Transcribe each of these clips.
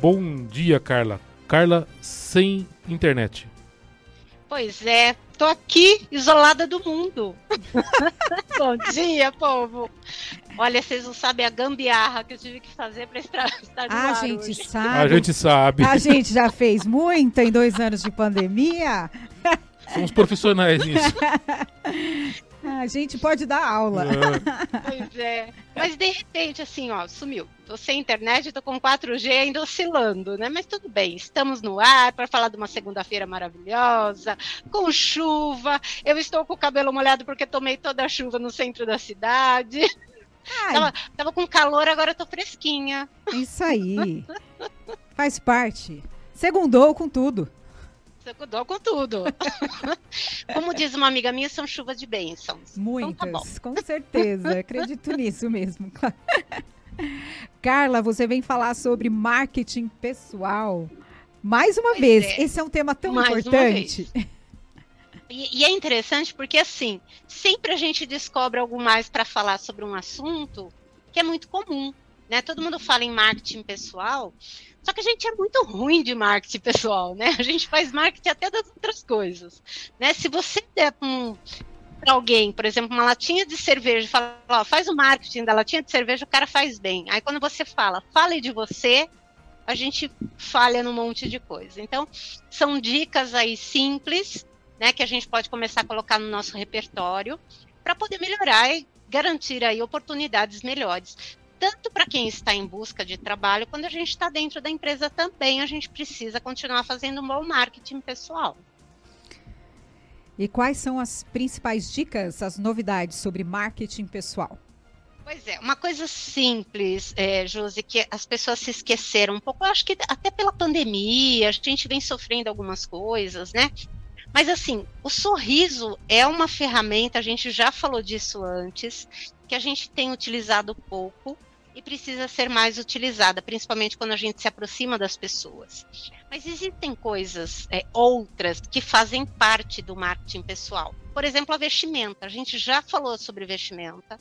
Bom dia, Carla. Carla sem internet. Pois é, tô aqui isolada do mundo. Bom dia, povo. Olha, vocês não sabem a gambiarra que eu tive que fazer para estar, no A ar gente hoje. sabe. A gente sabe. A gente já fez muita em dois anos de pandemia. Somos profissionais nisso. A gente pode dar aula. Ah, Pois é. Mas de repente, assim, ó, sumiu. Tô sem internet, tô com 4G ainda oscilando, né? Mas tudo bem, estamos no ar para falar de uma segunda-feira maravilhosa, com chuva. Eu estou com o cabelo molhado porque tomei toda a chuva no centro da cidade. Tava, tava com calor, agora tô fresquinha. isso aí. Faz parte. Segundou com tudo. Secudou com tudo. Como diz uma amiga minha, são chuvas de bênçãos. Então tá. Muitas, com certeza. Acredito nisso mesmo. Carla, você vem falar sobre marketing pessoal. Mais uma Pois vez, é. esse é um tema tão Mais importante. E, e é interessante porque, assim, sempre a gente descobre algo mais para falar sobre um assunto que é muito comum. Né? Todo mundo fala em marketing pessoal, só que a gente é muito ruim de marketing pessoal, né? A gente faz marketing até das outras coisas. Né? Se você der para um, pra alguém, por exemplo, uma latinha de cerveja fala, ó, faz o marketing da latinha de cerveja, o cara faz bem. Aí quando você fala, fale de você, a gente falha num monte de coisa. Então, são dicas aí simples, né, que a gente pode começar a colocar no nosso repertório para poder melhorar e garantir aí oportunidades melhores. Tanto para quem está em busca de trabalho, quando a gente está dentro da empresa também, a gente precisa continuar fazendo um bom marketing pessoal. E quais são as principais dicas, as novidades sobre marketing pessoal? Pois é, uma coisa simples, é, Josi, que as pessoas se esqueceram um pouco, eu acho que até pela pandemia, a gente vem sofrendo algumas coisas, né? Mas assim, o sorriso é uma ferramenta, a gente já falou disso antes, que a gente tem utilizado pouco e precisa ser mais utilizada, principalmente quando a gente se aproxima das pessoas. Mas existem coisas é, outras que fazem parte do marketing pessoal. Por exemplo, a vestimenta. A gente já falou sobre vestimenta,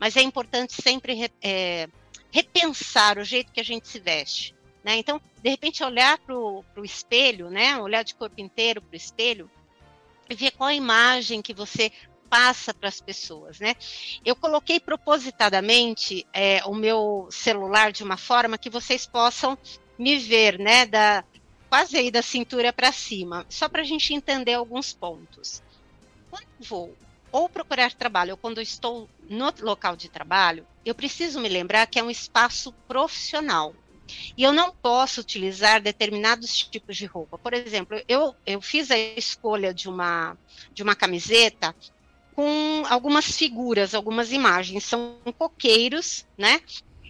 mas é importante sempre re- é, repensar o jeito que a gente se veste. Né? Então, de repente, olhar para o espelho, né? olhar de corpo inteiro para o espelho, e ver qual a imagem que você passa para as pessoas. Né? Eu coloquei propositadamente é, o meu celular de uma forma que vocês possam me ver, né? Da, quase aí da cintura para cima, só para a gente entender alguns pontos. Quando vou ou procurar trabalho ou quando estou no local de trabalho, eu preciso me lembrar que é um espaço profissional. E eu não posso utilizar determinados tipos de roupa. Por exemplo, eu, eu fiz a escolha de uma, de uma camiseta com algumas figuras, algumas imagens. São coqueiros, né?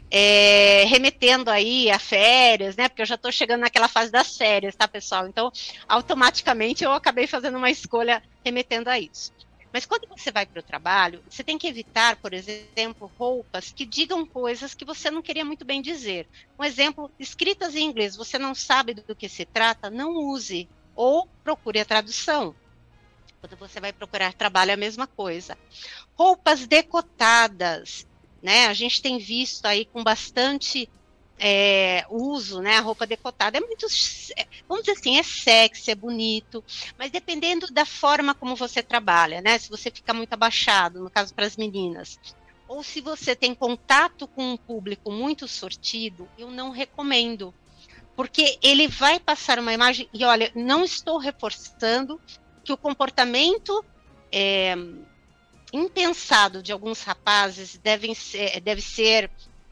É, remetendo aí a férias, né? Porque eu já estou chegando naquela fase das férias, tá, pessoal? Então, automaticamente eu acabei fazendo uma escolha remetendo a isso. Mas quando você vai para o trabalho, você tem que evitar, por exemplo, roupas que digam coisas que você não queria muito bem dizer. Um exemplo, escritas em inglês, você não sabe do que se trata, não use. Ou procure a tradução. Quando você vai procurar trabalho, é a mesma coisa. Roupas decotadas, né? A gente tem visto aí com bastante é, uso, né? A roupa decotada é muito, vamos dizer assim, é sexy, é bonito, mas dependendo da forma como você trabalha, né? Se você fica muito abaixado, no caso para as meninas, ou se você tem contato com um público muito sortido, eu não recomendo, porque ele vai passar uma imagem. E olha, não estou reforçando que o comportamento é, impensado de alguns rapazes devem ser, deve ser,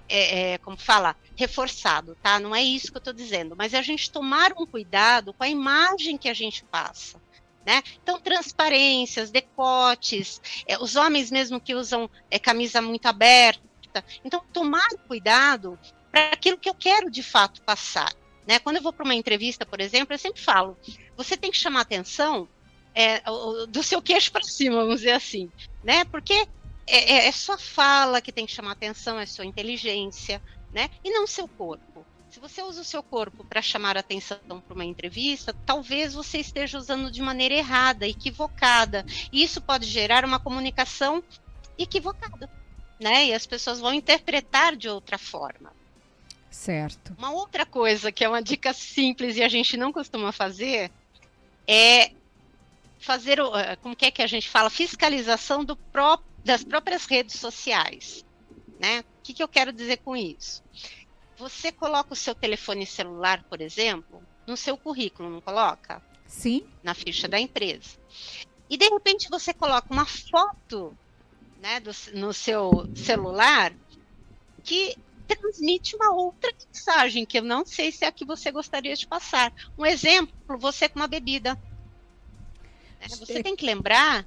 é, é, como fala, reforçado, tá? Não é isso que eu estou dizendo, mas é a gente tomar um cuidado com a imagem que a gente passa. Né? Então, transparências, decotes, é, os homens mesmo que usam é, camisa muito aberta. Então, tomar cuidado para aquilo que eu quero de fato passar. Né? Quando eu vou para uma entrevista, por exemplo, eu sempre falo: você tem que chamar atenção é, do seu queixo para cima, vamos dizer assim, né? Porque é, é, é sua fala que tem que chamar atenção, é sua inteligência, né? E não seu corpo. Se você usa o seu corpo para chamar atenção para uma entrevista, talvez você esteja usando de maneira errada, equivocada. E isso pode gerar uma comunicação equivocada, né? E as pessoas vão interpretar de outra forma. Certo. Uma outra coisa que é uma dica simples e a gente não costuma fazer é fazer, o- eh, como que é que a gente fala, fiscalização do pró- das próprias redes sociais, né? O que, que eu quero dizer com isso? Você coloca o seu telefone celular, por exemplo, no seu currículo, não coloca? Sim. na ficha da empresa. E de repente você coloca uma foto né, do- no seu celular que transmite uma outra mensagem, que eu não sei se é a que você gostaria de passar. Um exemplo, você com uma bebida. Né, Você tem que lembrar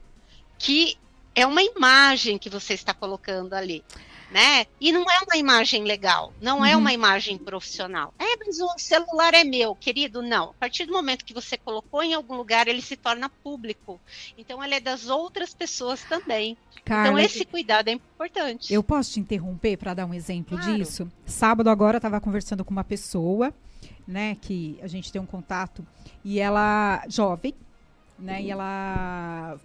que é uma imagem que você está colocando ali. Né? E não é uma imagem legal, não é Uhum. uma imagem profissional. É, mas o celular é meu, querido. Não. A partir do momento que você colocou em algum lugar, ele se torna público. Então, ele é das outras pessoas também. Carla, então, esse cuidado é importante. eu posso te interromper para dar um exemplo Claro. disso? Sábado agora eu estava conversando com uma pessoa, né, que a gente tem um contato e ela jovem, né, e ela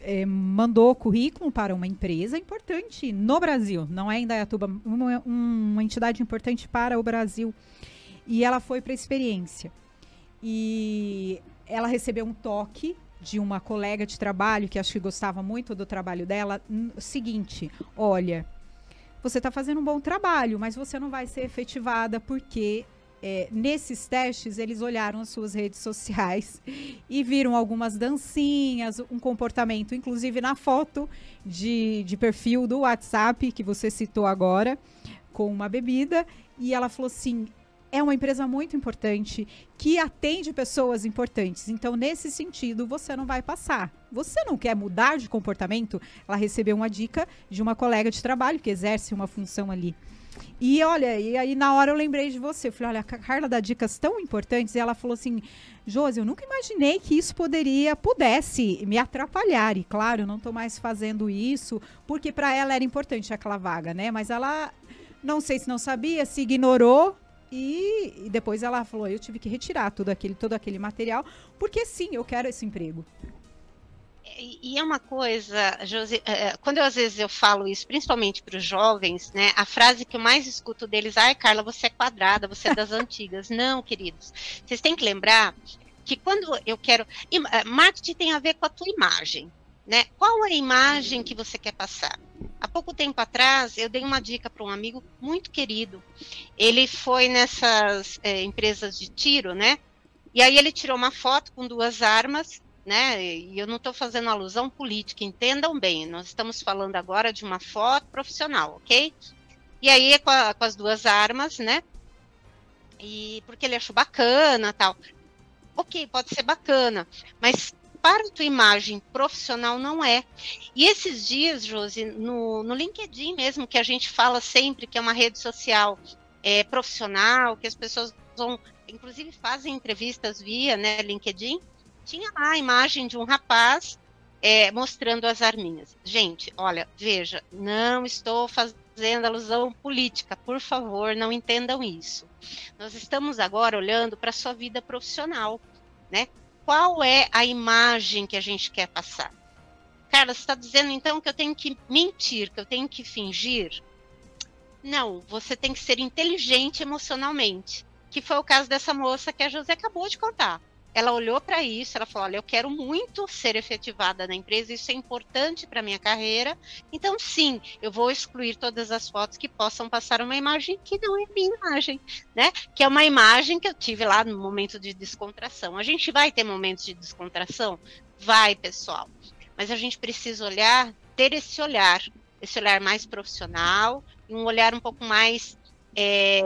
é, mandou currículo para uma empresa importante no Brasil, não é em Dayatuba, uma, uma entidade importante para o Brasil. E ela foi para a experiência. E ela recebeu um toque de uma colega de trabalho que acho que gostava muito do trabalho dela. Seguinte, olha, você está fazendo um bom trabalho, mas você não vai ser efetivada porque é, nesses testes eles olharam as suas redes sociais e viram algumas dancinhas, um comportamento, inclusive na foto de, de perfil do WhatsApp que você citou agora, com uma bebida. E ela falou assim: é uma empresa muito importante que atende pessoas importantes. Então, nesse sentido, você não vai passar. Você não quer mudar de comportamento? Ela recebeu uma dica de uma colega de trabalho que exerce uma função ali. E olha, e aí na hora eu lembrei de você. Eu falei, olha, a Carla dá dicas tão importantes. E ela falou assim: Josi, eu nunca imaginei que isso poderia, pudesse me atrapalhar. E claro, eu não estou mais fazendo isso, porque para ela era importante aquela vaga, né? Mas ela, não sei se não sabia, se ignorou. E, e depois ela falou: eu tive que retirar tudo aquele, todo aquele material, porque sim, eu quero esse emprego. E, é uma coisa, Josi, é, quando eu, às vezes eu falo isso, principalmente para os jovens, né? A frase que eu mais escuto deles, ai, Carla, você é quadrada, você é das antigas. Não, queridos. Vocês têm que lembrar que quando eu quero. eh, Marketing tem a ver com a tua imagem. Né? Qual é a imagem que você quer passar? Há pouco tempo atrás, eu dei uma dica para um amigo muito querido. Ele foi nessas eh, empresas de tiro, né? E aí ele tirou uma foto com duas armas né? E eu não estou fazendo alusão política, entendam bem. Nós estamos falando agora de uma foto profissional, ok? E aí com, a- com as duas armas, né? E porque ele achou bacana, tal. Ok, pode ser bacana, mas para a tua imagem profissional não é. E esses dias, Josi, no, no LinkedIn mesmo, que a gente fala sempre que é uma rede social é, profissional, que as pessoas vão, inclusive fazem entrevistas via né, LinkedIn, tinha lá a imagem de um rapaz é, mostrando as arminhas. Gente, olha, veja, não estou fazendo alusão política, por favor, não entendam isso. Nós estamos agora olhando para a sua vida profissional, né? Qual é a imagem que a gente quer passar? Carla, você está dizendo então que eu tenho que mentir, que eu tenho que fingir? Não, você tem que ser inteligente emocionalmente, que foi o caso dessa moça que a José acabou de contar ela olhou para isso, ela falou: Olha, eu quero muito ser efetivada na empresa, isso é importante para minha carreira. Então, sim, eu vou excluir todas as fotos que possam passar uma imagem que não é minha imagem, né? Que é uma imagem que eu tive lá no momento de descontração. A gente vai ter momentos de descontração? Vai, pessoal. Mas a gente precisa olhar, ter esse olhar, esse olhar mais profissional, um olhar um pouco mais. É,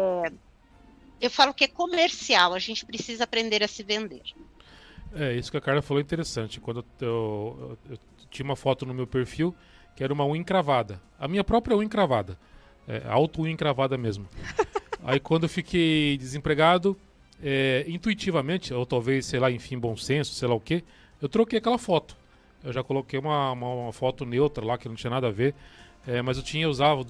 eu falo que é comercial, a gente precisa aprender a se vender. É, isso que a Carla falou é interessante. Quando eu, eu- eu tinha uma foto no meu perfil que era uma unha encravada. A minha própria unha encravada. É, auto-unha encravada mesmo. Aí quando eu fiquei desempregado, é, intuitivamente, ou talvez, sei lá, enfim, bom senso, sei lá o quê, eu troquei aquela foto. Eu já coloquei uma, uma, uma foto neutra lá que não tinha nada a ver. É, mas eu tinha usado,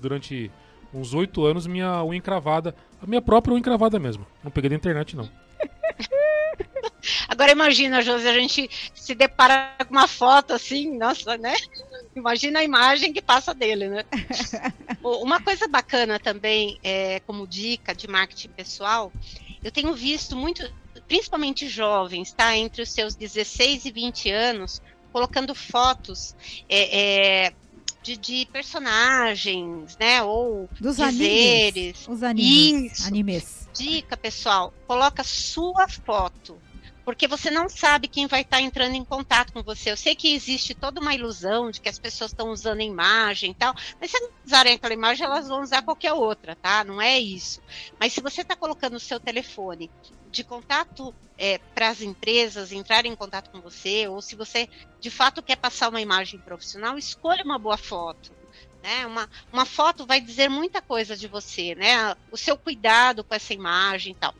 durante uns oito anos minha unha encravada. A minha própria unha encravada mesmo. Não peguei da internet, não. Agora imagina, José, a gente se depara com uma foto assim, nossa, né? Imagina a imagem que passa dele, né? Uma coisa bacana também, é, como dica de marketing pessoal, eu tenho visto muito, principalmente jovens, tá? Entre os seus 16 e 20 anos, colocando fotos é, é, de, de, personagens, né? Ou Dos dizeres. Animes. Os animes. Isso. animes. Dica, pessoal, coloca sua foto porque você não sabe quem vai estar tá entrando em contato com você. Eu sei que existe toda uma ilusão de que as pessoas estão usando a imagem e tal, mas se elas usarem aquela imagem, elas vão usar qualquer outra, tá? Não é isso. Mas se você está colocando o seu telefone de contato é, para as empresas entrarem em contato com você, ou se você de fato quer passar uma imagem profissional, escolha uma boa foto. Né? Uma, uma foto vai dizer muita coisa de você, né? O seu cuidado com essa imagem e tal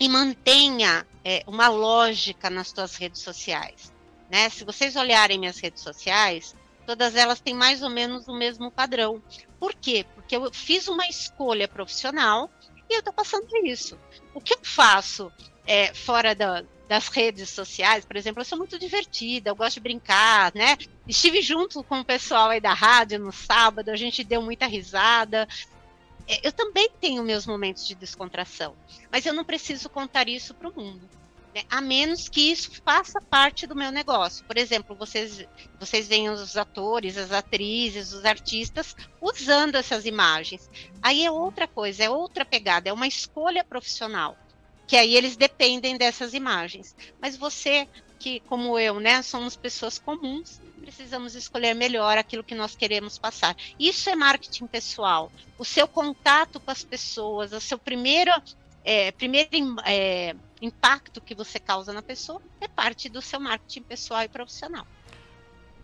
e mantenha é, uma lógica nas suas redes sociais. Né? Se vocês olharem minhas redes sociais, todas elas têm mais ou menos o mesmo padrão. Por quê? Porque eu fiz uma escolha profissional e eu estou passando isso. O que eu faço é, fora da, das redes sociais, por exemplo, eu sou muito divertida, eu gosto de brincar, né? Estive junto com o pessoal aí da rádio no sábado, a gente deu muita risada, é, eu também tenho meus momentos de descontração, mas eu não preciso contar isso para o mundo. Né? A menos que isso faça parte do meu negócio. Por exemplo, vocês, vocês veem os atores, as atrizes, os artistas usando essas imagens. Aí é outra coisa, é outra pegada, é uma escolha profissional. Que aí eles dependem dessas imagens. Mas você, que como eu, né, somos pessoas comuns, precisamos escolher melhor aquilo que nós queremos passar. Isso é marketing pessoal. O seu contato com as pessoas, o seu primeiro, é, primeiro é, impacto que você causa na pessoa é parte do seu marketing pessoal e profissional.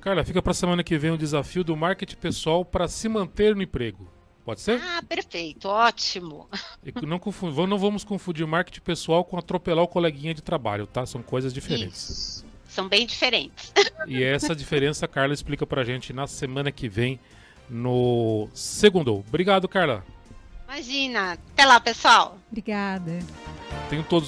Carla, fica para a semana que vem o desafio do marketing pessoal para se manter no emprego. Pode ser? Ah, perfeito, ótimo. Não, não vamos confundir marketing pessoal com atropelar o coleguinha de trabalho, tá? São coisas diferentes. Isso são bem diferentes. E essa diferença a Carla explica pra gente na semana que vem no segundo. Obrigado, Carla. Imagina. Até lá, pessoal. Obrigada. Tenho todos